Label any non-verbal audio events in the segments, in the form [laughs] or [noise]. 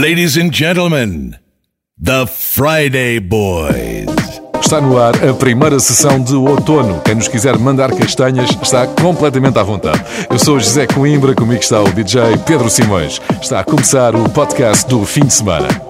Ladies and gentlemen, the Friday Boys. Está no ar a primeira sessão de outono. Quem nos quiser mandar castanhas está completamente à vontade. Eu sou José Coimbra, comigo está o DJ Pedro Simões. Está a começar o podcast do fim de semana.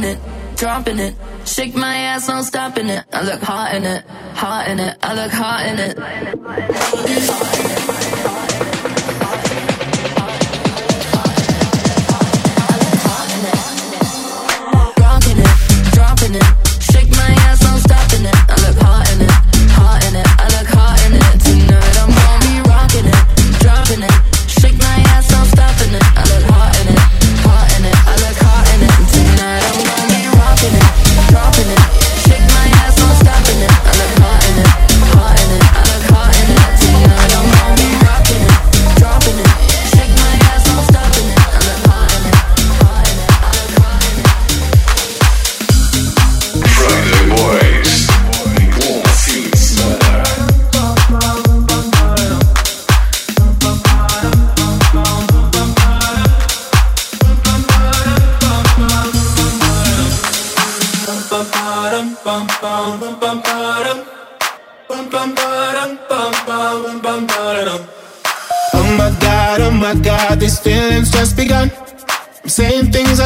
Be rocking it, dropping it. Shake my ass, no stopping it. I look hot in it, hot in it. I look hot in it.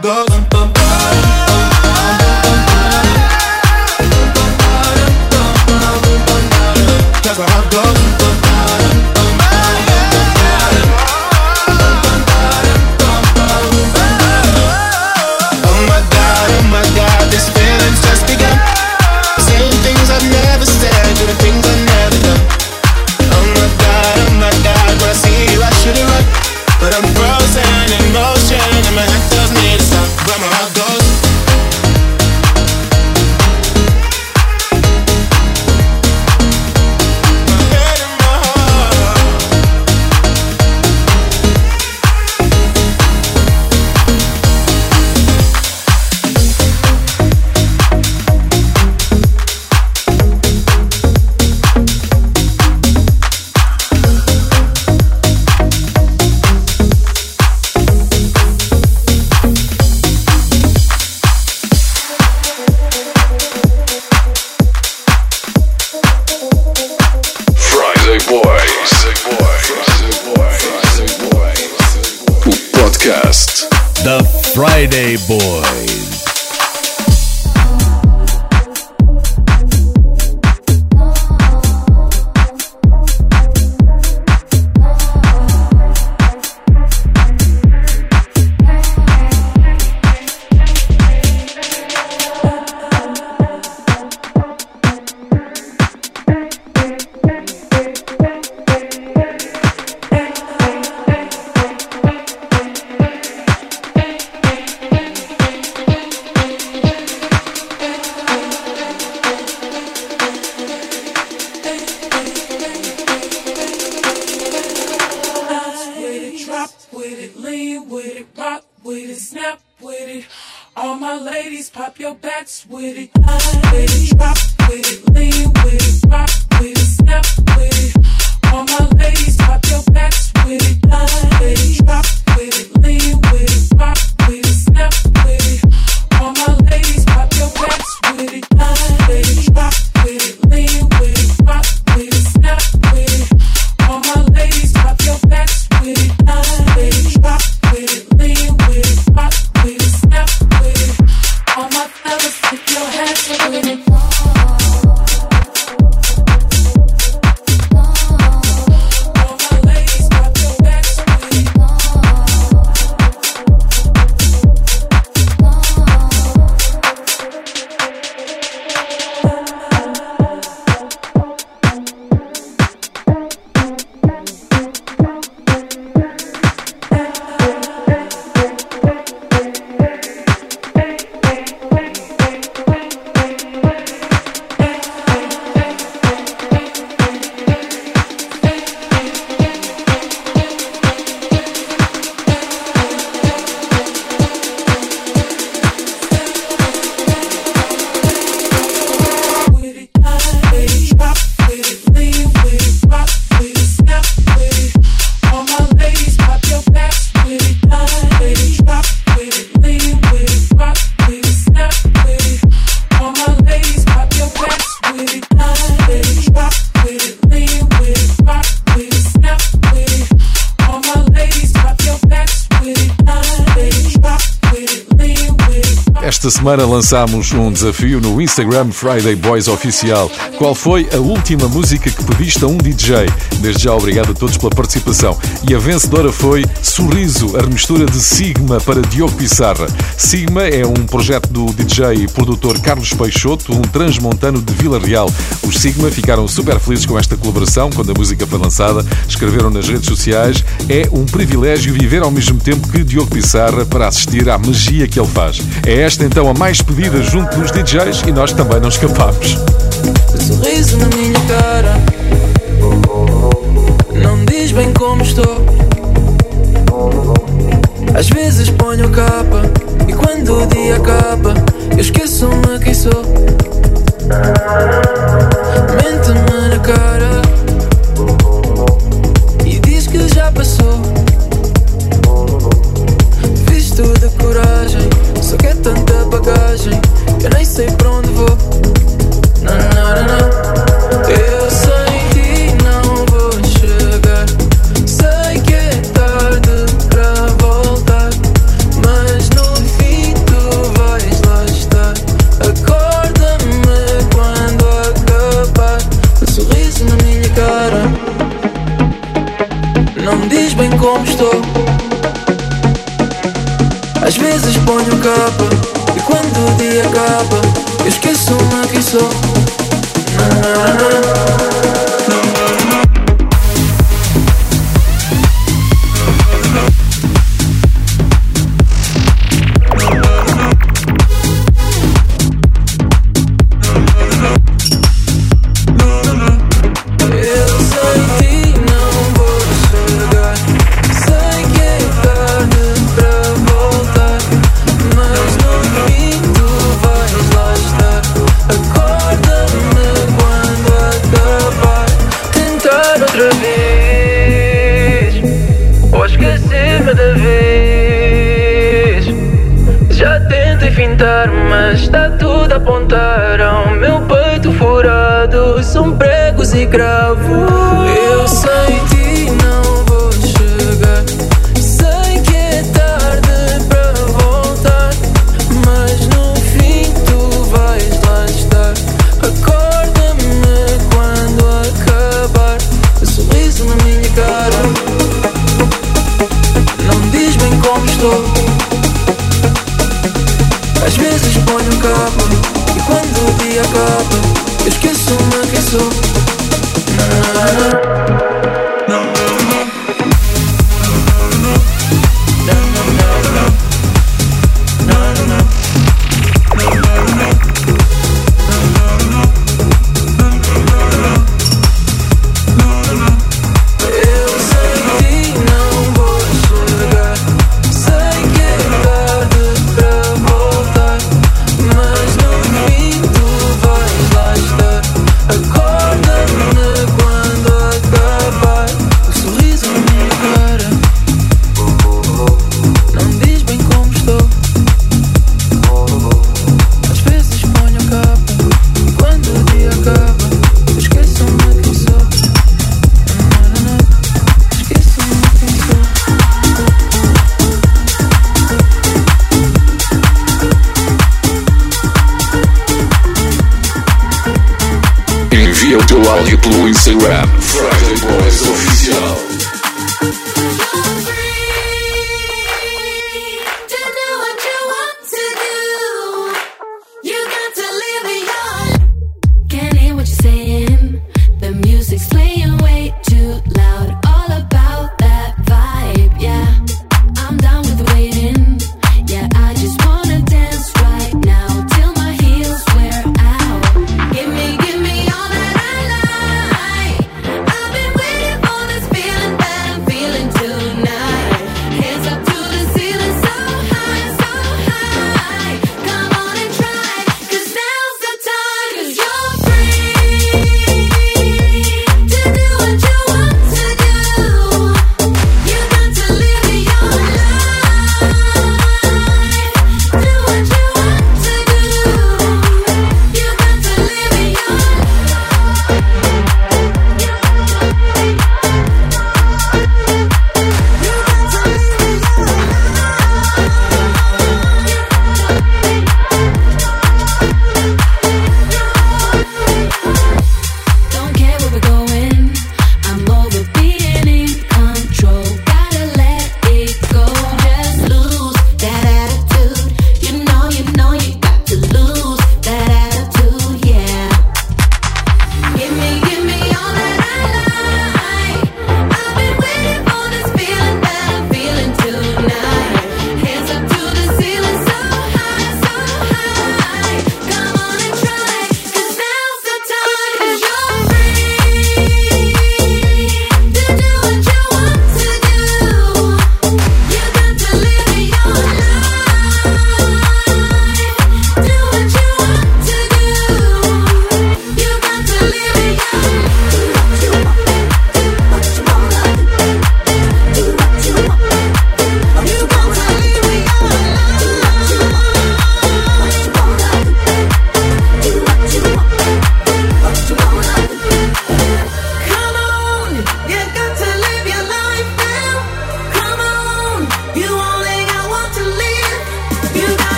my. Esta semana lançámos um desafio no Instagram Friday Boys Oficial. Qual foi a última música que pediste a um DJ? Desde já, obrigado a todos pela participação. E a vencedora foi Sorriso, a remistura de Sigma para Diogo Pissarra. Sigma é um projeto do DJ e produtor Carlos Peixoto, um transmontano de Vila Real. Os Sigma ficaram super felizes com esta colaboração quando a música foi lançada. Escreveram nas redes sociais: É um privilégio viver ao mesmo tempo que Diogo Pissarra para assistir à magia que ele faz. É esta então a mais pedida junto dos DJs e nós também não escapámos. Sorriso na minha cara. Não diz bem como estou. Às vezes ponho capa E quando o dia acaba Eu esqueço-me quem sou. Mente-me na cara E diz que já passou. Visto de coragem Só que é tanta bagagem Eu nem sei para onde vou não, não, não, não. estou. Às vezes ponho capa e quando o dia acaba, eu esqueço-me quem sou. Na, na, na. Blue Ram, Friday Boys.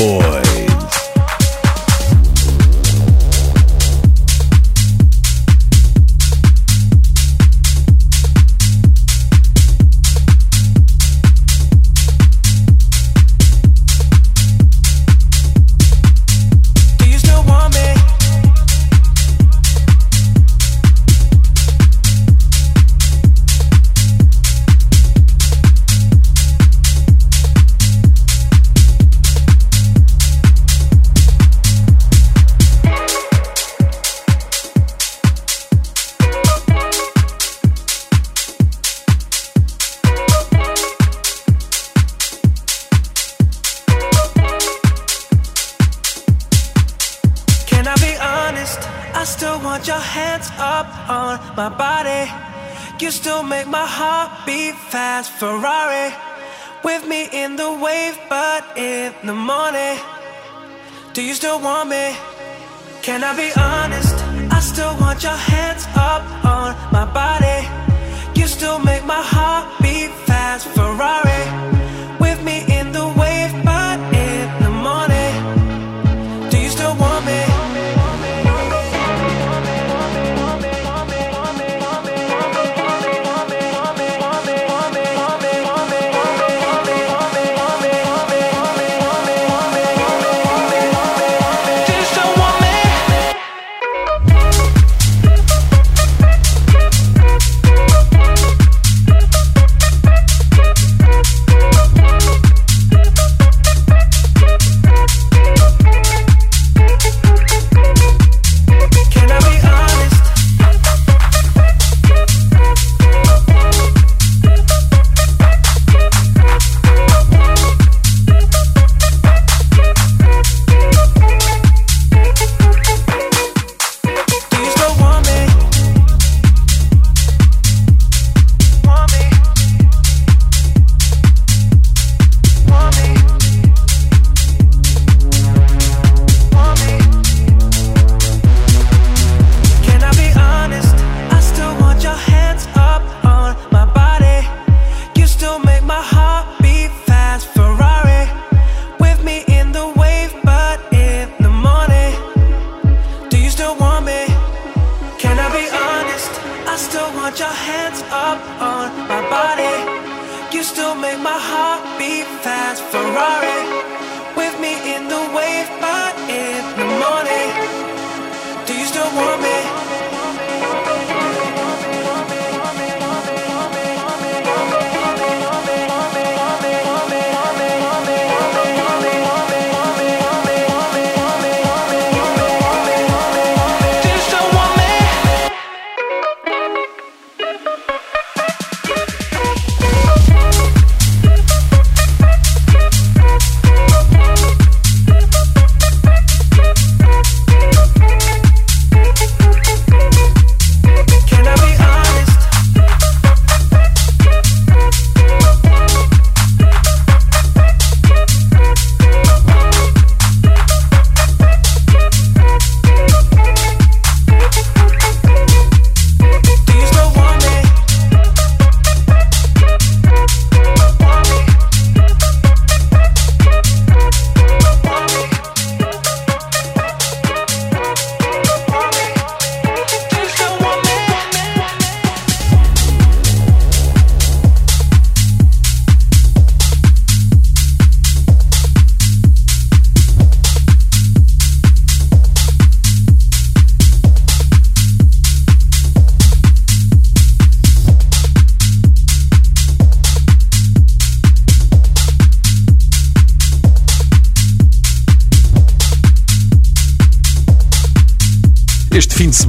Boy.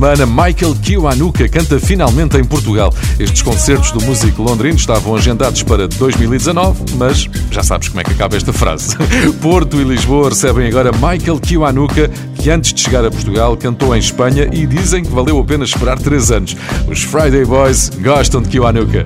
Semana, Michael Kiwanuka canta finalmente em Portugal. Estes concertos do músico londrino estavam agendados para 2019, mas já sabes como é que acaba esta frase. [laughs] Porto e Lisboa recebem agora Michael Kiwanuka, que antes de chegar a Portugal cantou em Espanha e dizem que valeu a pena esperar 3 anos. Os Friday Boys gostam de Kiwanuka.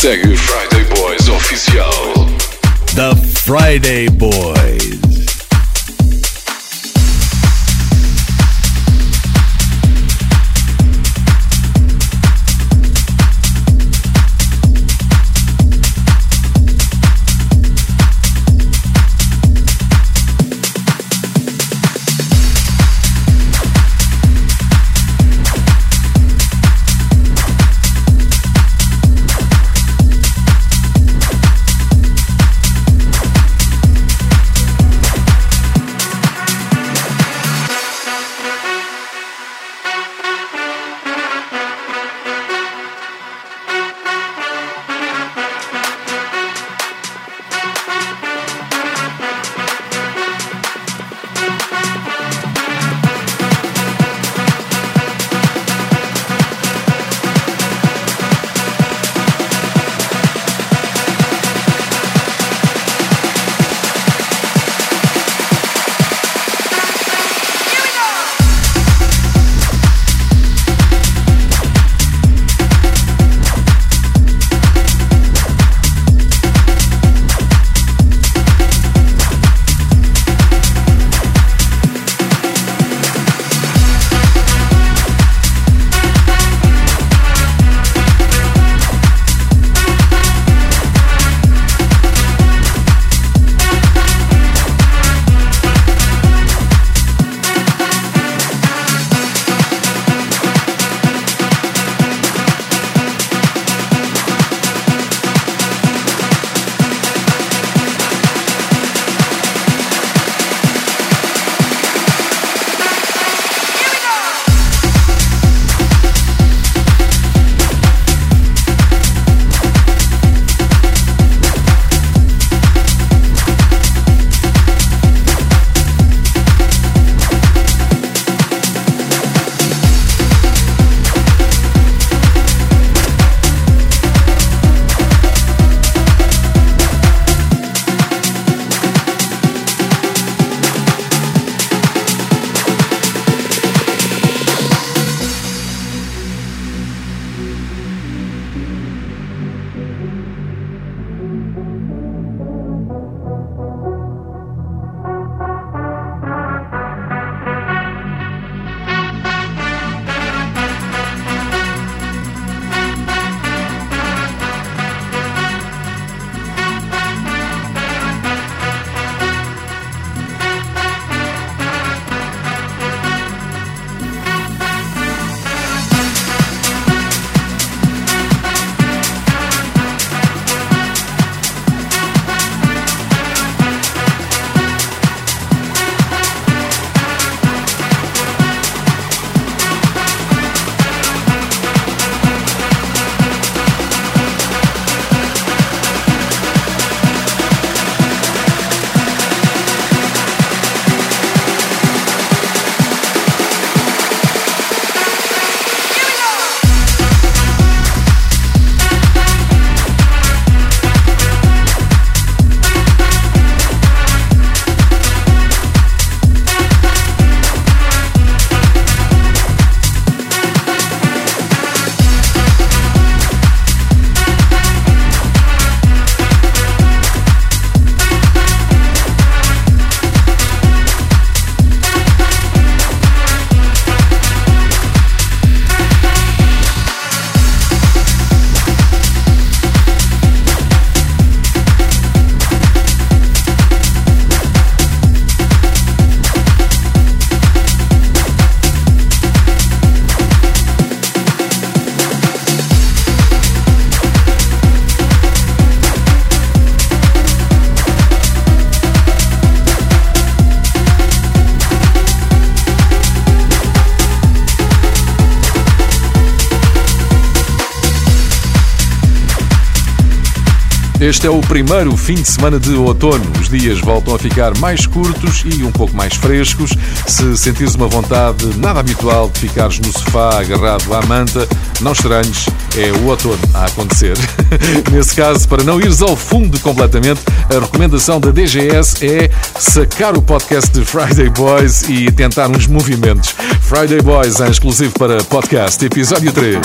Segue Friday Boys Oficial. The Friday Boys. Este é o primeiro fim de semana de outono. Os dias voltam a ficar mais curtos e um pouco mais frescos. Se sentires uma vontade nada habitual de ficares no sofá agarrado à manta, não estranhes, é o outono a acontecer. [laughs] Nesse caso, para não ires ao fundo completamente, a recomendação da DGS é sacar o podcast de Friday Boys e tentar uns movimentos. Friday Boys é exclusivo para podcast, episódio 3.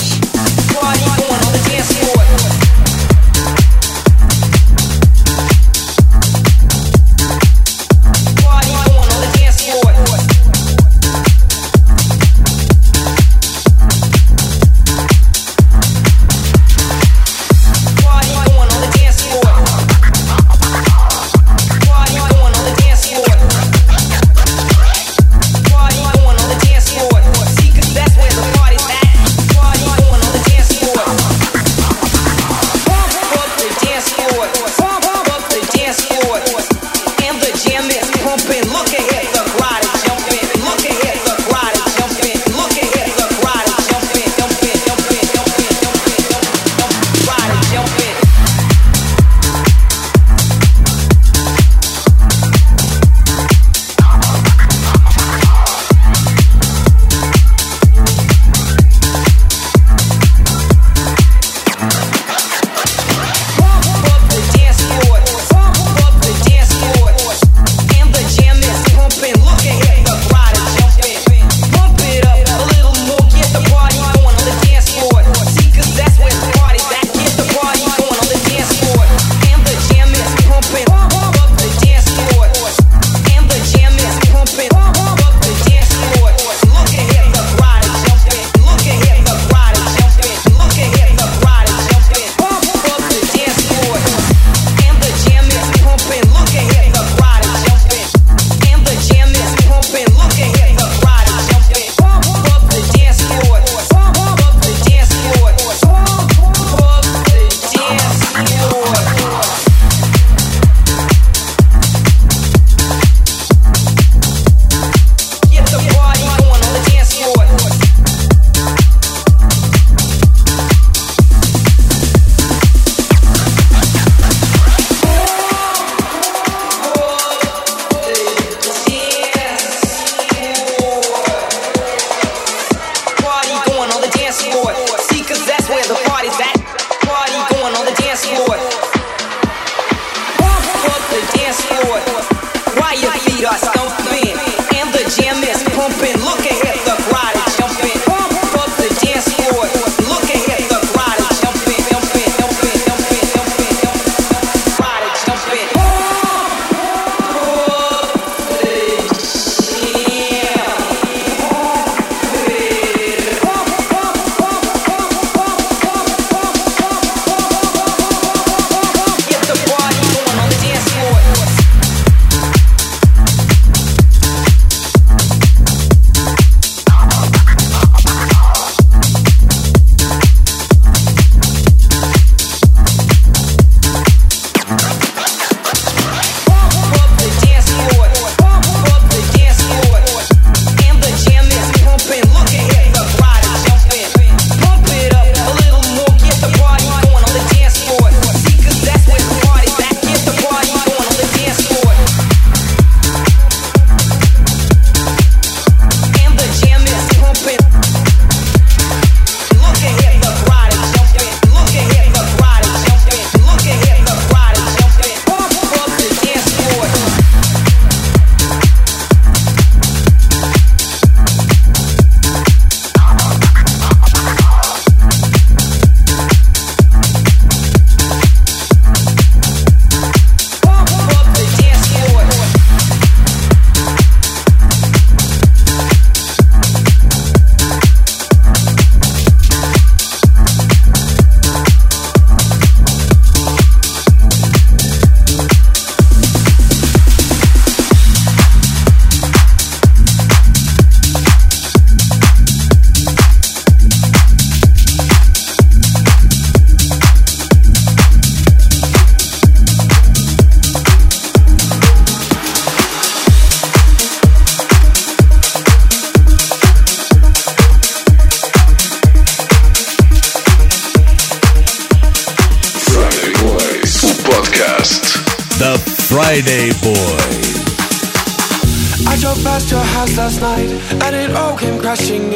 last night, and it all came crashing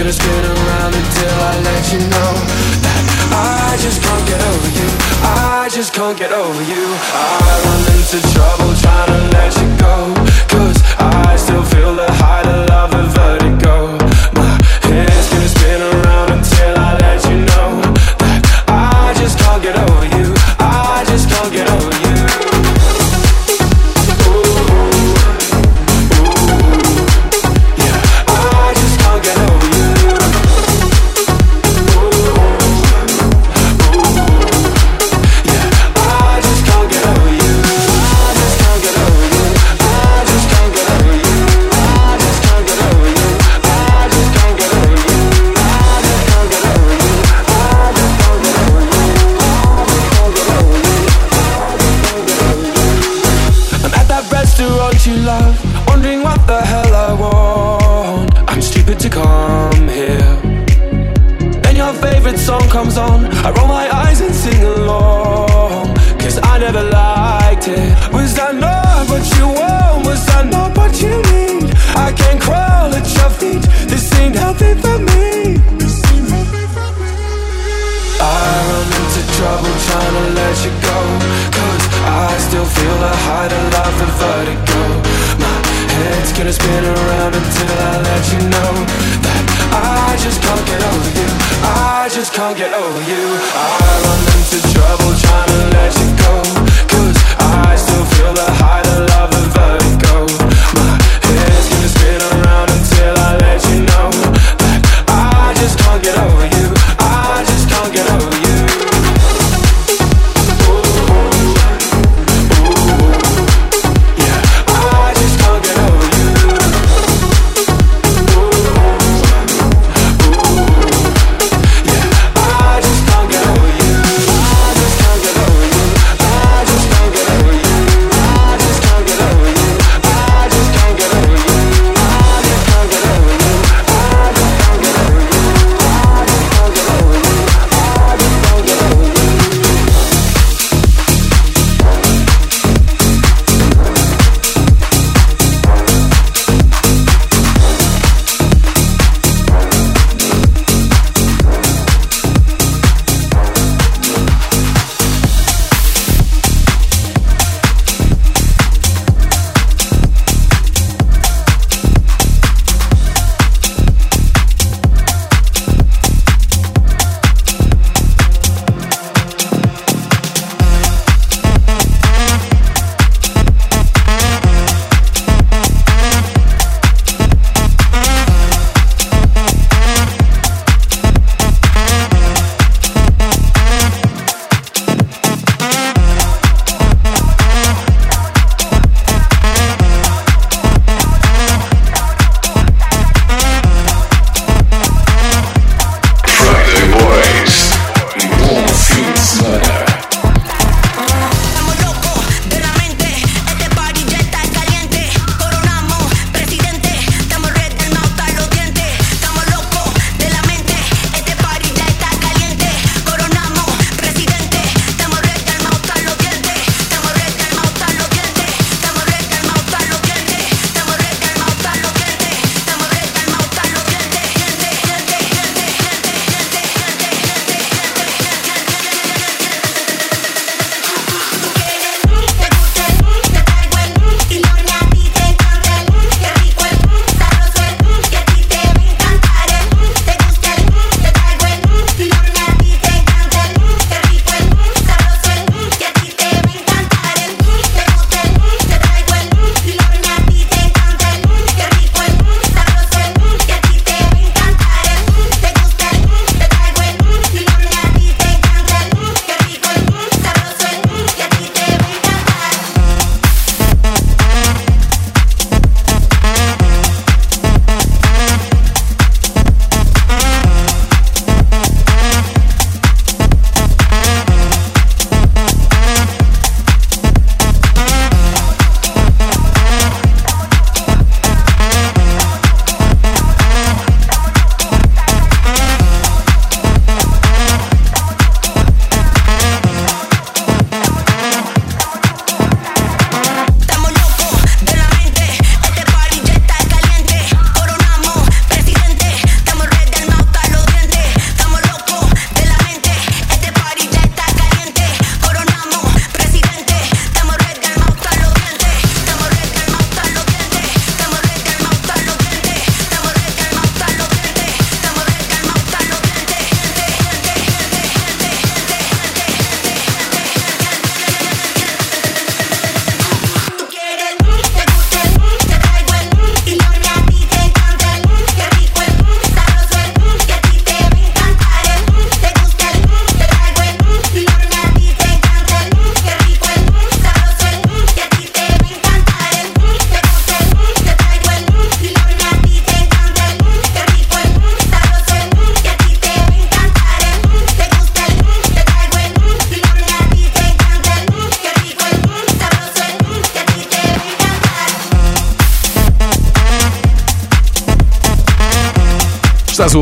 Gonna spin around until I let you know That I just can't get over you. I just can't get over you. I run into trouble trying to let you go Cause I still feel the height of love and vertigo.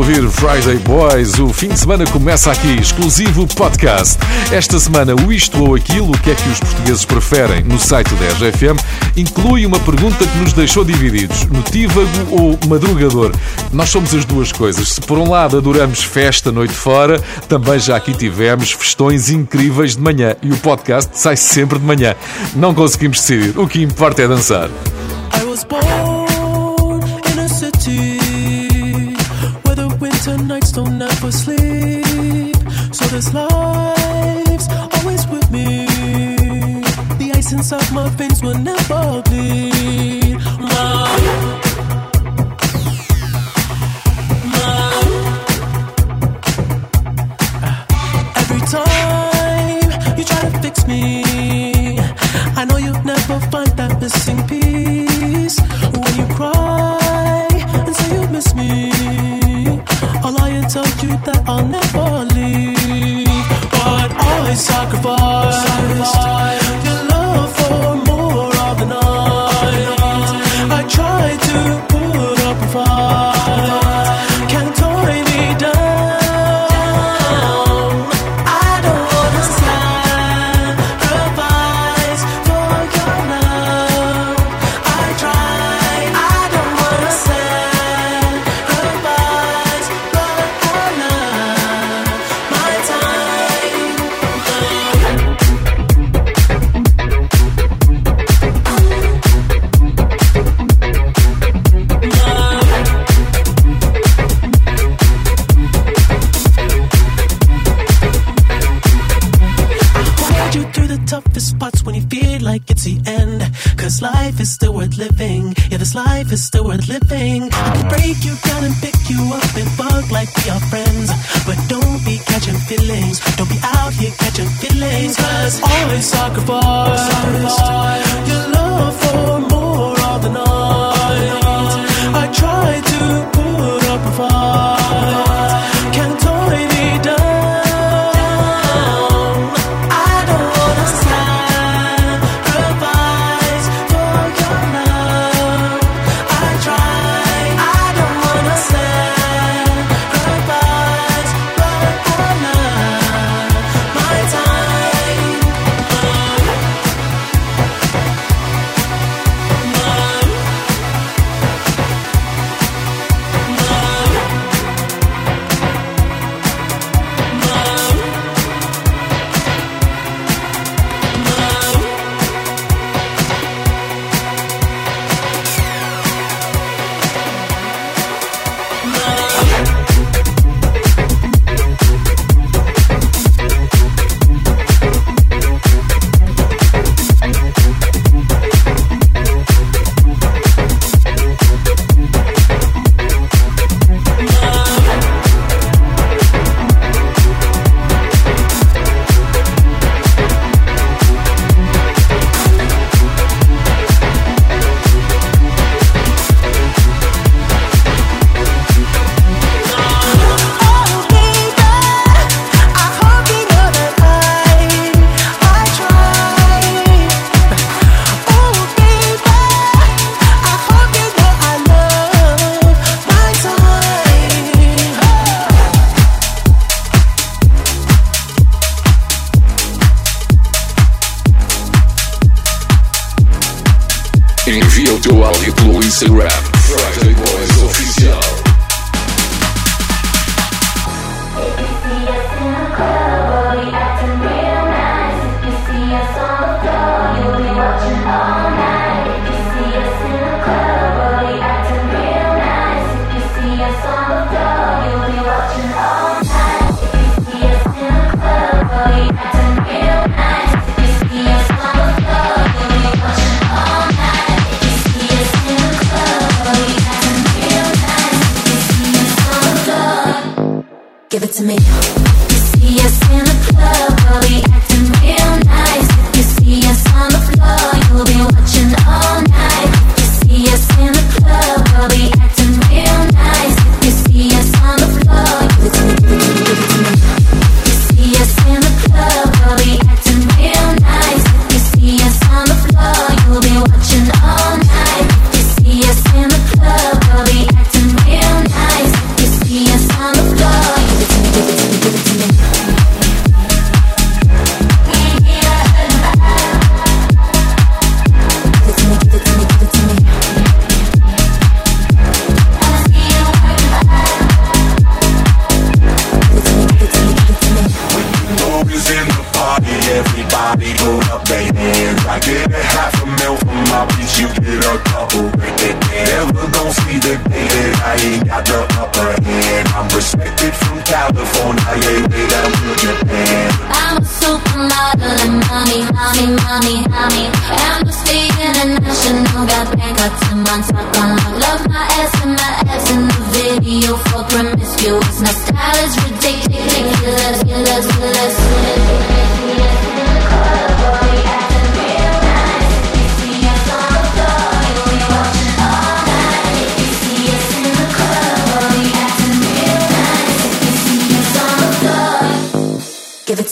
Ouvir Friday Boys, o fim de semana começa aqui, exclusivo podcast. Esta semana, o isto ou aquilo, o que é que os portugueses preferem no site da RGFM, inclui uma pergunta que nos deixou divididos, notívago ou madrugador. Nós somos as duas coisas. Se por um lado adoramos festa noite fora, também já aqui tivemos festões incríveis de manhã e o podcast sai sempre de manhã. Não conseguimos decidir, o que importa é dançar. I was born don't sleep. So this life's always with me. The ice inside my veins will never bleed. Every time you try to fix me, I know you'll never find that missing piece. so cute that I'll never leave. But I sacrifice. sacrifice.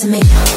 To me.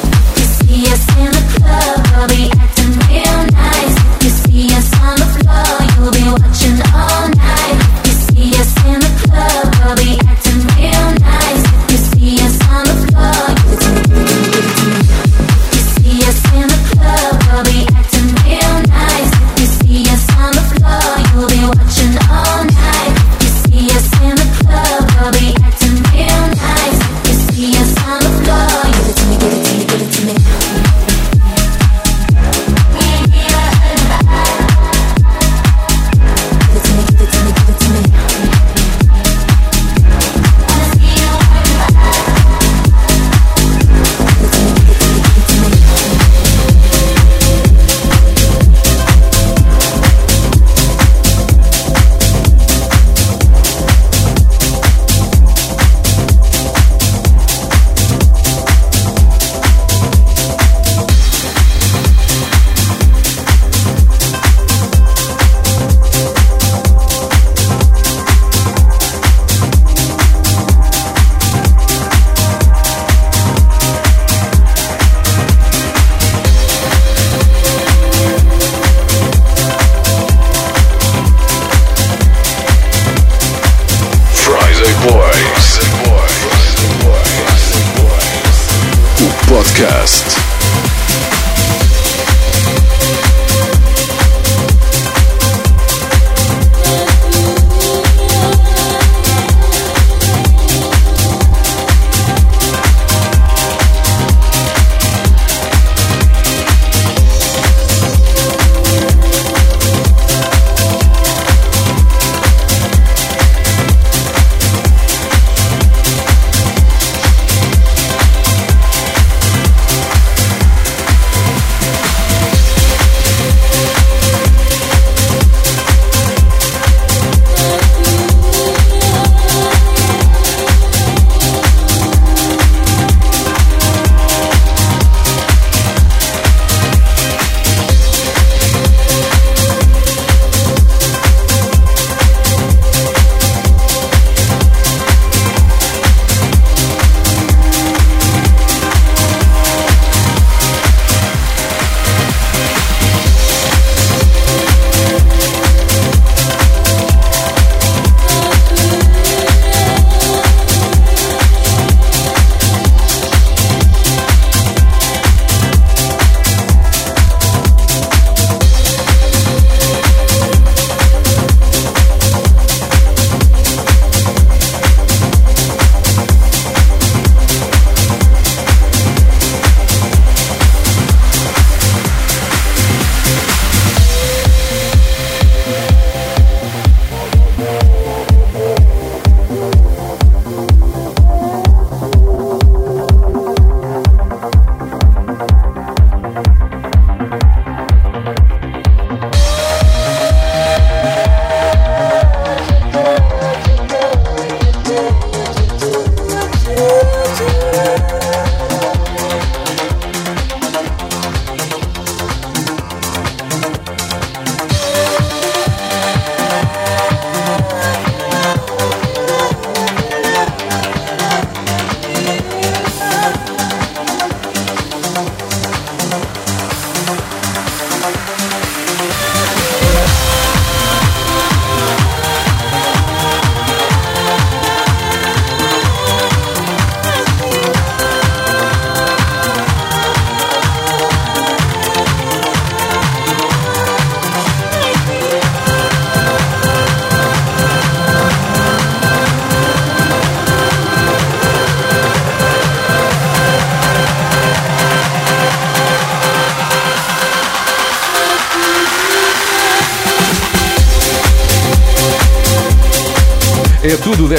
Podcast.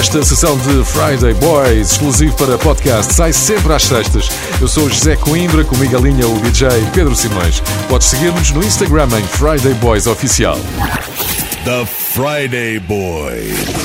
Desta sessão de Friday Boys, exclusivo para podcast. Sai sempre às sextas. Eu sou José Coimbra, comigo a linha o DJ Pedro Simões. Podes seguir-nos no Instagram em Friday Boys Oficial. The Friday Boys.